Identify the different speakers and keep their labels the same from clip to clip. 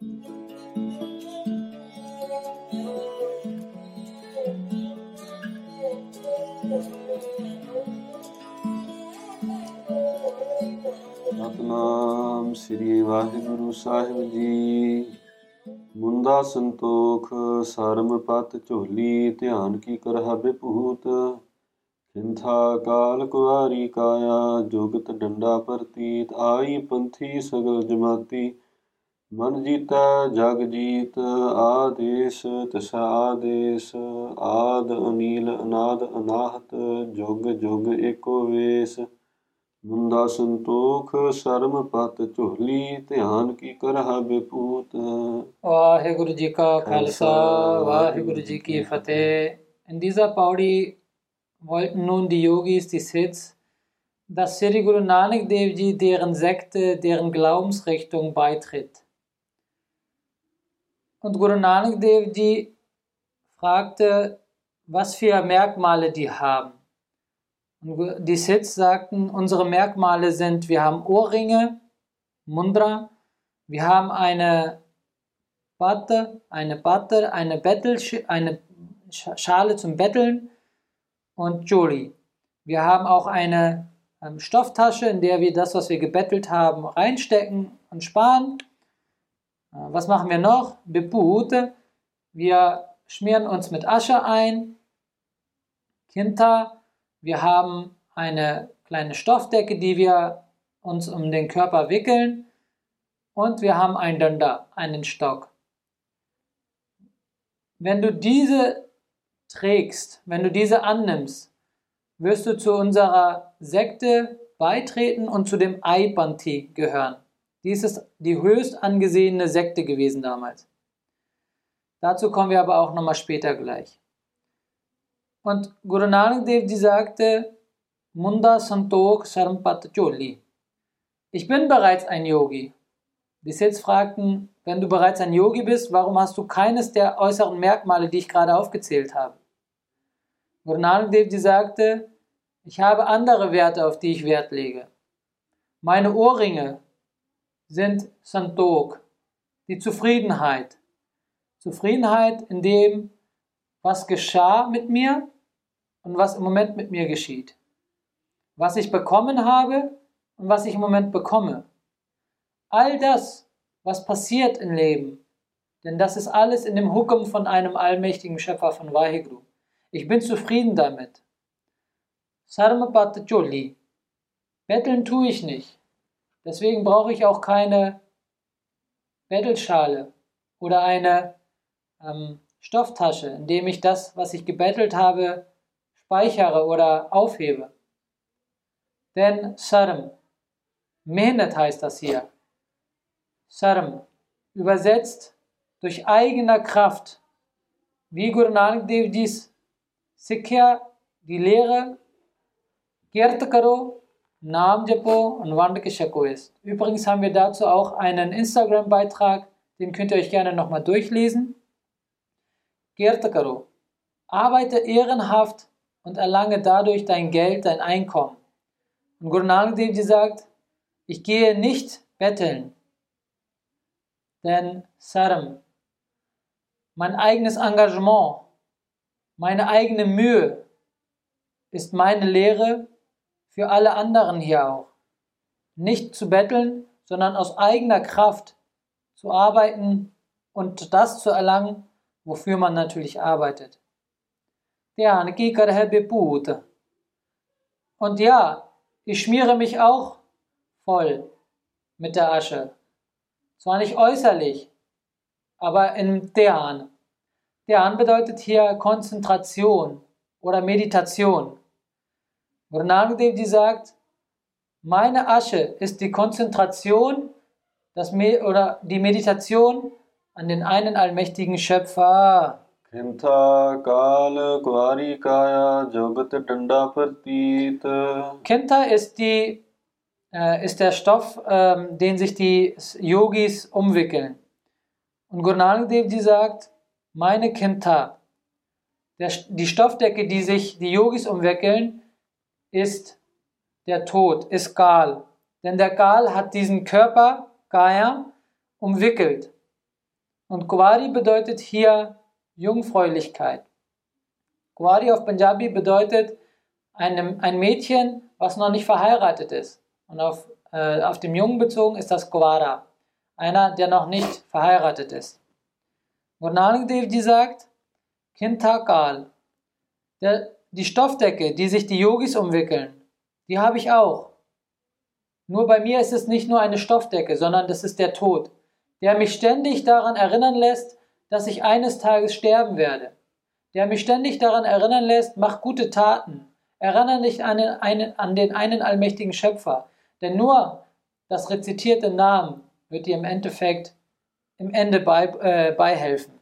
Speaker 1: ਸਤਨਾਮ ਸ੍ਰੀ ਵਾਹਿਗੁਰੂ ਸਾਹਿਬ ਜੀ। ਮੁੰਦਾ ਸੰਤੋਖ, ਸਰਮ ਪਤ, ਝੋਲੀ, ਧਿਆਨ ਕੀ ਕਰਹਾ ਬਿਭੂਤ। ਖਿੰਥਾ ਕਾਲ ਕੁਆਰੀ ਕਾਇਆ, ਜੁਗਤ ਡੰਡਾ ਪ੍ਰਤੀਤ, ਆਈ ਪੰਥੀ ਸਗਲ ਜਮਾਤੀ। ਮਨ ਜੀਤਾ ਜਗ ਜੀਤ ਆਦੇਸ਼ ਤਸਾ ਆਦੇਸ਼ ਆਦ ਅਨੀਲ ਅਨਾਦ ਅਨਾਹਤ ਜੁਗ ਜੁਗ ਏਕੋ ਵੇਸ ਮੁੰਦਾ ਸੰਤੋਖ ਸਰਮ ਪਤ ਝੋਲੀ ਧਿਆਨ ਕੀ ਕਰਹਾ ਬਿਪੂਤ
Speaker 2: ਵਾਹਿਗੁਰੂ ਜੀ ਕਾ ਖਾਲਸਾ ਵਾਹਿਗੁਰੂ ਜੀ ਕੀ ਫਤਿਹ In dieser Paudi wollten nun die Yogis die Sids, dass Sri Guru Nanak Dev Ji deren Sekte, deren Glaubensrichtung beitritt. Und Guru Nanak Dev Ji fragte, was für Merkmale die haben. Und die Sids sagten, unsere Merkmale sind, wir haben Ohrringe, Mundra, wir haben eine Batte, eine Batte, eine, Bettel, eine Schale zum Betteln und Joli. Wir haben auch eine ähm, Stofftasche, in der wir das, was wir gebettelt haben, reinstecken und sparen. Äh, was machen wir noch? Bepute. Wir schmieren uns mit Asche ein. Kinta. Wir haben eine kleine Stoffdecke, die wir uns um den Körper wickeln. Und wir haben ein Danda, einen Stock. Wenn du diese trägst, wenn du diese annimmst, wirst du zu unserer Sekte beitreten und zu dem Aipanti gehören. Dies ist die höchst angesehene Sekte gewesen damals. Dazu kommen wir aber auch nochmal später gleich. Und Guru Nanak Dev Ji sagte, Munda Santok Sarmpat Choli. Ich bin bereits ein Yogi. Die Siths fragten, wenn du bereits ein Yogi bist, warum hast du keines der äußeren Merkmale, die ich gerade aufgezählt habe? Guru Nanak Dev Ji sagte, ich habe andere Werte, auf die ich Wert lege. Meine Ohrringe sind Santok, die Zufriedenheit. Zufriedenheit in dem, was geschah mit mir und was im Moment mit mir geschieht. Was ich bekommen habe und was ich im Moment bekomme. All das, was passiert im Leben, denn das ist alles in dem Hukum von einem allmächtigen Schöpfer von Vaheguru. Ich bin zufrieden damit. Sarmapat Choli. Betteln tue ich nicht. Deswegen brauche ich auch keine Bettelschale oder eine ähm, Stofftasche, in dem ich das, was ich gebettelt habe, speichere oder aufhebe. Denn Sarm, Mehnat heißt das hier. Sarm, übersetzt durch eigener Kraft, wie Guru Nanak Dev dies Sikhya, die Lehre, karo, Naam Japo und Wand Shako ist. Übrigens haben wir dazu auch einen Instagram-Beitrag, den könnt ihr euch gerne nochmal durchlesen. Kirt karo, arbeite ehrenhaft und erlange dadurch dein Geld, dein Einkommen. Und Guru Nanak Dev Ji sagt, ich gehe nicht betteln, denn Saram, mein eigenes Engagement, meine eigene Mühe ist meine Lehre für alle anderen hier auch. Nicht zu betteln, sondern aus eigener Kraft zu arbeiten und das zu erlangen, wofür man natürlich arbeitet. Und ja, ich schmiere mich auch voll mit der Asche. Zwar nicht äußerlich, aber in Dhyana. Dhyan bedeutet hier Konzentration oder Meditation. Guru Nanak Devji sagt, meine Asche ist die Konzentration das Me oder die Meditation an den einen allmächtigen Schöpfer.
Speaker 1: Kinta Kale Kwarikaya Jagat Danda Partita.
Speaker 2: Kinta ist, die, äh, ist der Stoff, ähm, den sich die Yogis umwickeln. Und Guru Nanak Devji sagt, meine Kinta, der, die Stoffdecke, die sich die Yogis umwickeln, ist der Tod, ist Gal. Denn der Gal hat diesen Körper, Gaya, umwickelt. Und Kuwari bedeutet hier Jungfräulichkeit. Kuwari auf Punjabi bedeutet einem, ein Mädchen, was noch nicht verheiratet ist. Und auf, äh, auf dem Jungen bezogen ist das Kuwara, einer, der noch nicht verheiratet ist. Guru Nanak Dev Ji sagt, Kintakal, der, die Stoffdecke, die sich die Yogis umwickeln, die habe ich auch. Nur bei mir ist es nicht nur eine Stoffdecke, sondern das ist der Tod, der mich ständig daran erinnern lässt, dass ich eines Tages sterben werde, der mich ständig daran erinnern lässt, mach gute Taten, erinnere dich an den, einen, an den einen allmächtigen Schöpfer, denn nur das rezitierte Namen wird dir im Endeffekt im Ende bei, äh, beihelfen.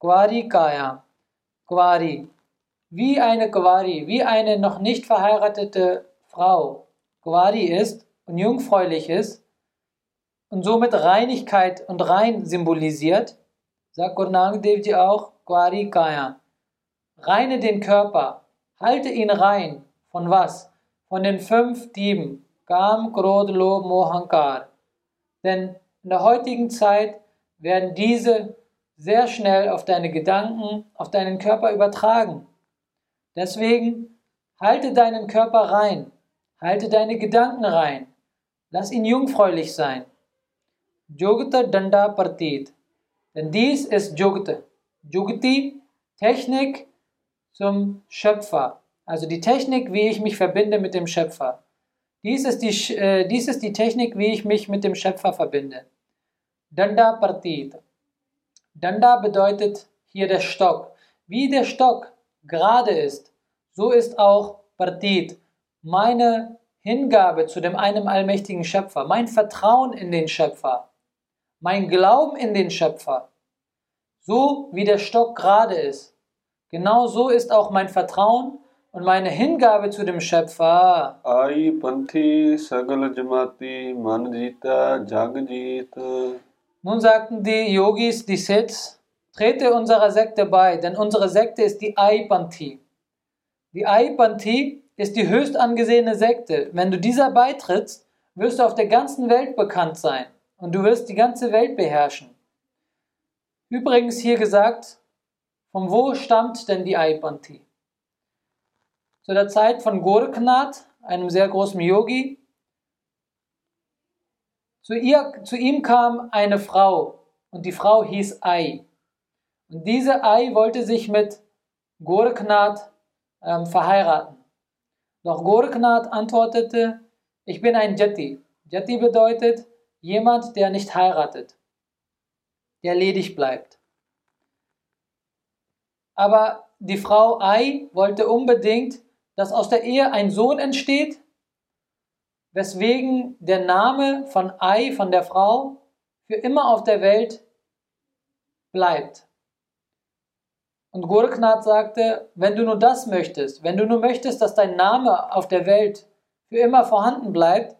Speaker 2: Gwari Kaya, Gwari, wie eine Gwari, wie eine noch nicht verheiratete Frau Gwari ist und jungfräulich ist und somit Reinigkeit und rein symbolisiert, sagt Guru Nanak auch Gwari Kaya. Reine den Körper, halte ihn rein. Von was? Von den fünf Dieben. Kam, Krodh, Lob, Mohankar. Denn in der heutigen Zeit werden diese sehr schnell auf deine Gedanken, auf deinen Körper übertragen. Deswegen halte deinen Körper rein, halte deine Gedanken rein, lass ihn jungfräulich sein. Jogta Danda Partit. Denn dies ist Jogta. Jogti, Technik zum Schöpfer. Also die Technik, wie ich mich verbinde mit dem Schöpfer. Dies ist die, äh, dies ist die Technik, wie ich mich mit dem Schöpfer verbinde. Danda Partit. Danda bedeutet hier der Stock. Wie der Stock gerade ist, so ist auch Partit meine Hingabe zu dem einem allmächtigen Schöpfer, mein Vertrauen in den Schöpfer, mein Glauben in den Schöpfer. So wie der Stock gerade ist, genau so ist auch mein Vertrauen und meine Hingabe zu dem Schöpfer.
Speaker 1: Ai Panthi Sagal Jamati Manjita Jagjit.
Speaker 2: Nun sagten die Yogis, die Siths, trete unserer Sekte bei, denn unsere Sekte ist die Aipanthi. Die Aipanthi ist die höchst angesehene Sekte. Wenn du dieser beitrittst, wirst du auf der ganzen Welt bekannt sein und du wirst die ganze Welt beherrschen. Übrigens hier gesagt, von wo stammt denn die Aipanthi? Zu der Zeit von Goraknath, einem sehr großen Yogi, zu, ihr, zu ihm kam eine Frau und die Frau hieß Ai. Und diese Ai wollte sich mit Goraknath ähm, verheiraten. Doch Goraknath antwortete, ich bin ein Jati. Jati bedeutet jemand, der nicht heiratet, der ledig bleibt. Aber die Frau Ai wollte unbedingt, dass aus der Ehe ein Sohn entsteht weswegen der Name von Ai, von der Frau, für immer auf der Welt bleibt. Und Goraknath sagte, wenn du nur das möchtest, wenn du nur möchtest, dass dein Name auf der Welt für immer vorhanden bleibt,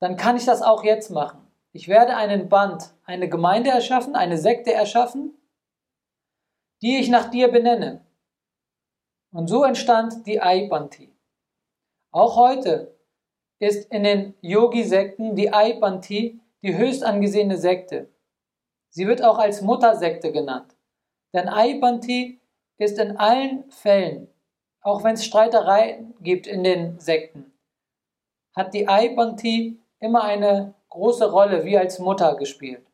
Speaker 2: dann kann ich das auch jetzt machen. Ich werde einen Band, eine Gemeinde erschaffen, eine Sekte erschaffen, die ich nach dir benenne. Und so entstand die Ai-Banti. Auch heute ist in den Yogi-Sekten die Aipanti die höchst angesehene Sekte. Sie wird auch als Muttersekte genannt. Denn Aipanti ist in allen Fällen, auch wenn es Streitereien gibt in den Sekten, hat die Aipanti immer eine große Rolle wie als Mutter gespielt.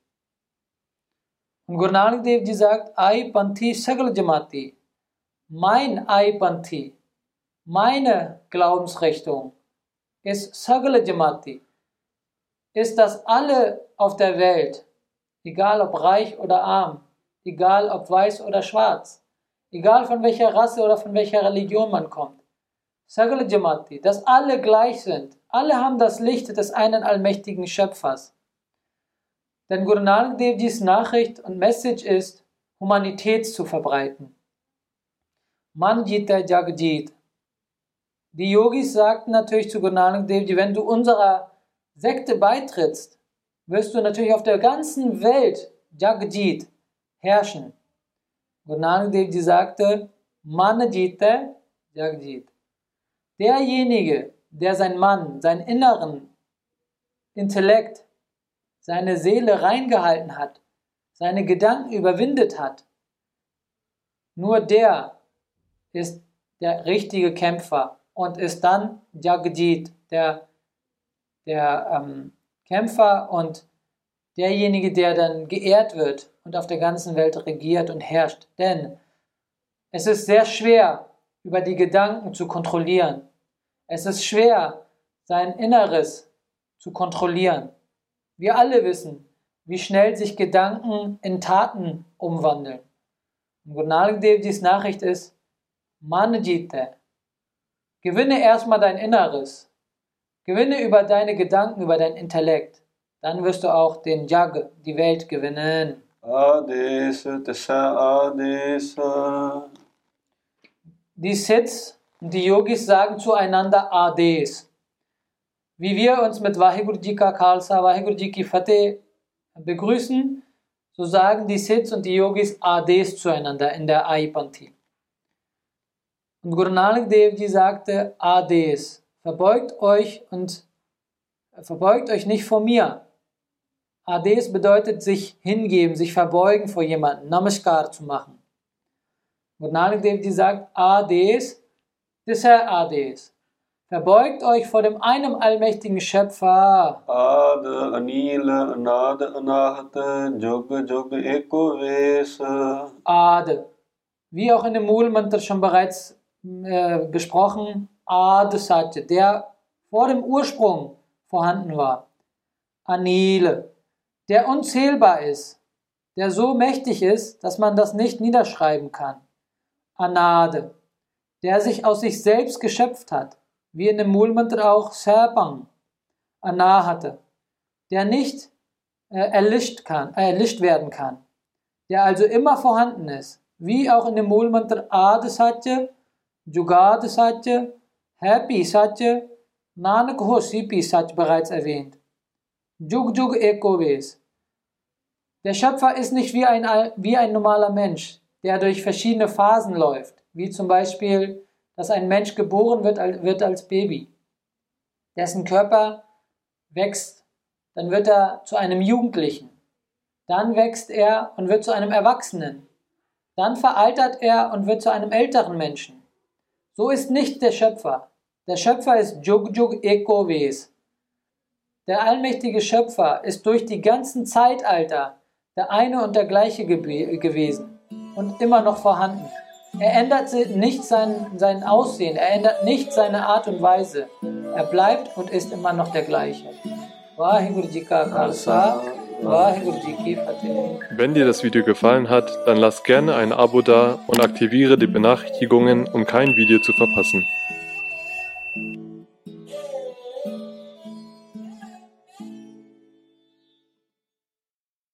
Speaker 2: Und Guru Nanak Dev Ji sagt, Aipanti Sagal Jamati, mein Aipanti, meine Glaubensrichtung, ist Sagale Jamati, ist, dass alle auf der Welt, egal ob reich oder arm, egal ob weiß oder schwarz, egal von welcher Rasse oder von welcher Religion man kommt, Sagale Jamati, dass alle gleich sind, alle haben das Licht des einen allmächtigen Schöpfers. Denn Guru Nanak Dev Jis Nachricht und Message ist, Humanität zu verbreiten. Man Jita Jagjit, die Yogis sagten natürlich zu Guru Nanak Dev Ji, wenn du unserer Sekte beitrittst, wirst du natürlich auf der ganzen Welt Jagjit herrschen. Guru Nanak Dev Ji sagte, Manajita Jagjit. Derjenige, der sein Mann, seinen inneren Intellekt, seine Seele reingehalten hat, seine Gedanken überwindet hat, nur der ist der richtige Kämpfer und ist dann Jagjit, der, der ähm, Kämpfer und derjenige, der dann geehrt wird und auf der ganzen Welt regiert und herrscht. Denn es ist sehr schwer, über die Gedanken zu kontrollieren. Es ist schwer, sein Inneres zu kontrollieren. Wir alle wissen, wie schnell sich Gedanken in Taten umwandeln. Und Guru Nanak Dev Jis Nachricht ist, Manjite, gewinne erstmal dein Inneres, gewinne über deine Gedanken, über dein Intellekt. Dann wirst du auch den Jag, die Welt gewinnen.
Speaker 1: Ades Tasa Adesa.
Speaker 2: Die Siddhs und die Yogis sagen zueinander Ades. Wie wir uns mit Vaheguru Ji Ka Khalsa, Vaheguru Ji Ki Fateh begrüßen, so sagen die Siddhs und die Yogis Ades zueinander in der Aipanti. Und Guru Nanak Dev Ji sagte Ades, verbeugt euch und verbeugt euch nicht vor mir. Ades bedeutet sich hingeben, sich verbeugen vor jemandem, Namaskar zu machen. Guru Nanak Dev Ji sagt Ades, das ist Ades. Verbeugt euch vor dem einem allmächtigen Schöpfer.
Speaker 1: Ad Anil Anad Anahat Jog Jog Eko Ves.
Speaker 2: Ade. Wie auch in dem Moolmantra schon bereits äh, besprochen, Ade Satya, der vor dem Ursprung vorhanden war. Anile, der unzählbar ist, der so mächtig ist, dass man das nicht niederschreiben kann. Anade, der sich aus sich selbst geschöpft hat, wie in dem Moolmantra auch Serpang, Anahate, der nicht äh, erlischt, kann, äh, erlischt werden kann, der also immer vorhanden ist, wie auch in dem Moolmantra Ade Satya, Jugad Satya, Happy Satya, Nanak Ho Sipi Satya bereits erwähnt. Jug Jug Ekoves. Der Schöpfer ist nicht wie ein, wie ein normaler Mensch, der durch verschiedene Phasen läuft, wie zum Beispiel, dass ein Mensch geboren wird, wird als Baby. Dessen Körper wächst, dann wird er zu einem Jugendlichen. Dann wächst er und wird zu einem Erwachsenen. Dann veraltert er und wird zu einem älteren Menschen. So ist nicht der Schöpfer. Der Schöpfer ist Jug Jug Ekoves. Der allmächtige Schöpfer ist durch die ganzen Zeitalter der eine und der gleiche gewesen und immer noch vorhanden. Er ändert nicht sein, sein Aussehen, er ändert nicht seine Art und Weise. Er bleibt und ist immer noch der gleiche.
Speaker 3: Wenn dir das Video gefallen hat, dann lass gerne ein Abo da und aktiviere die Benachrichtigungen, um kein Video zu verpassen.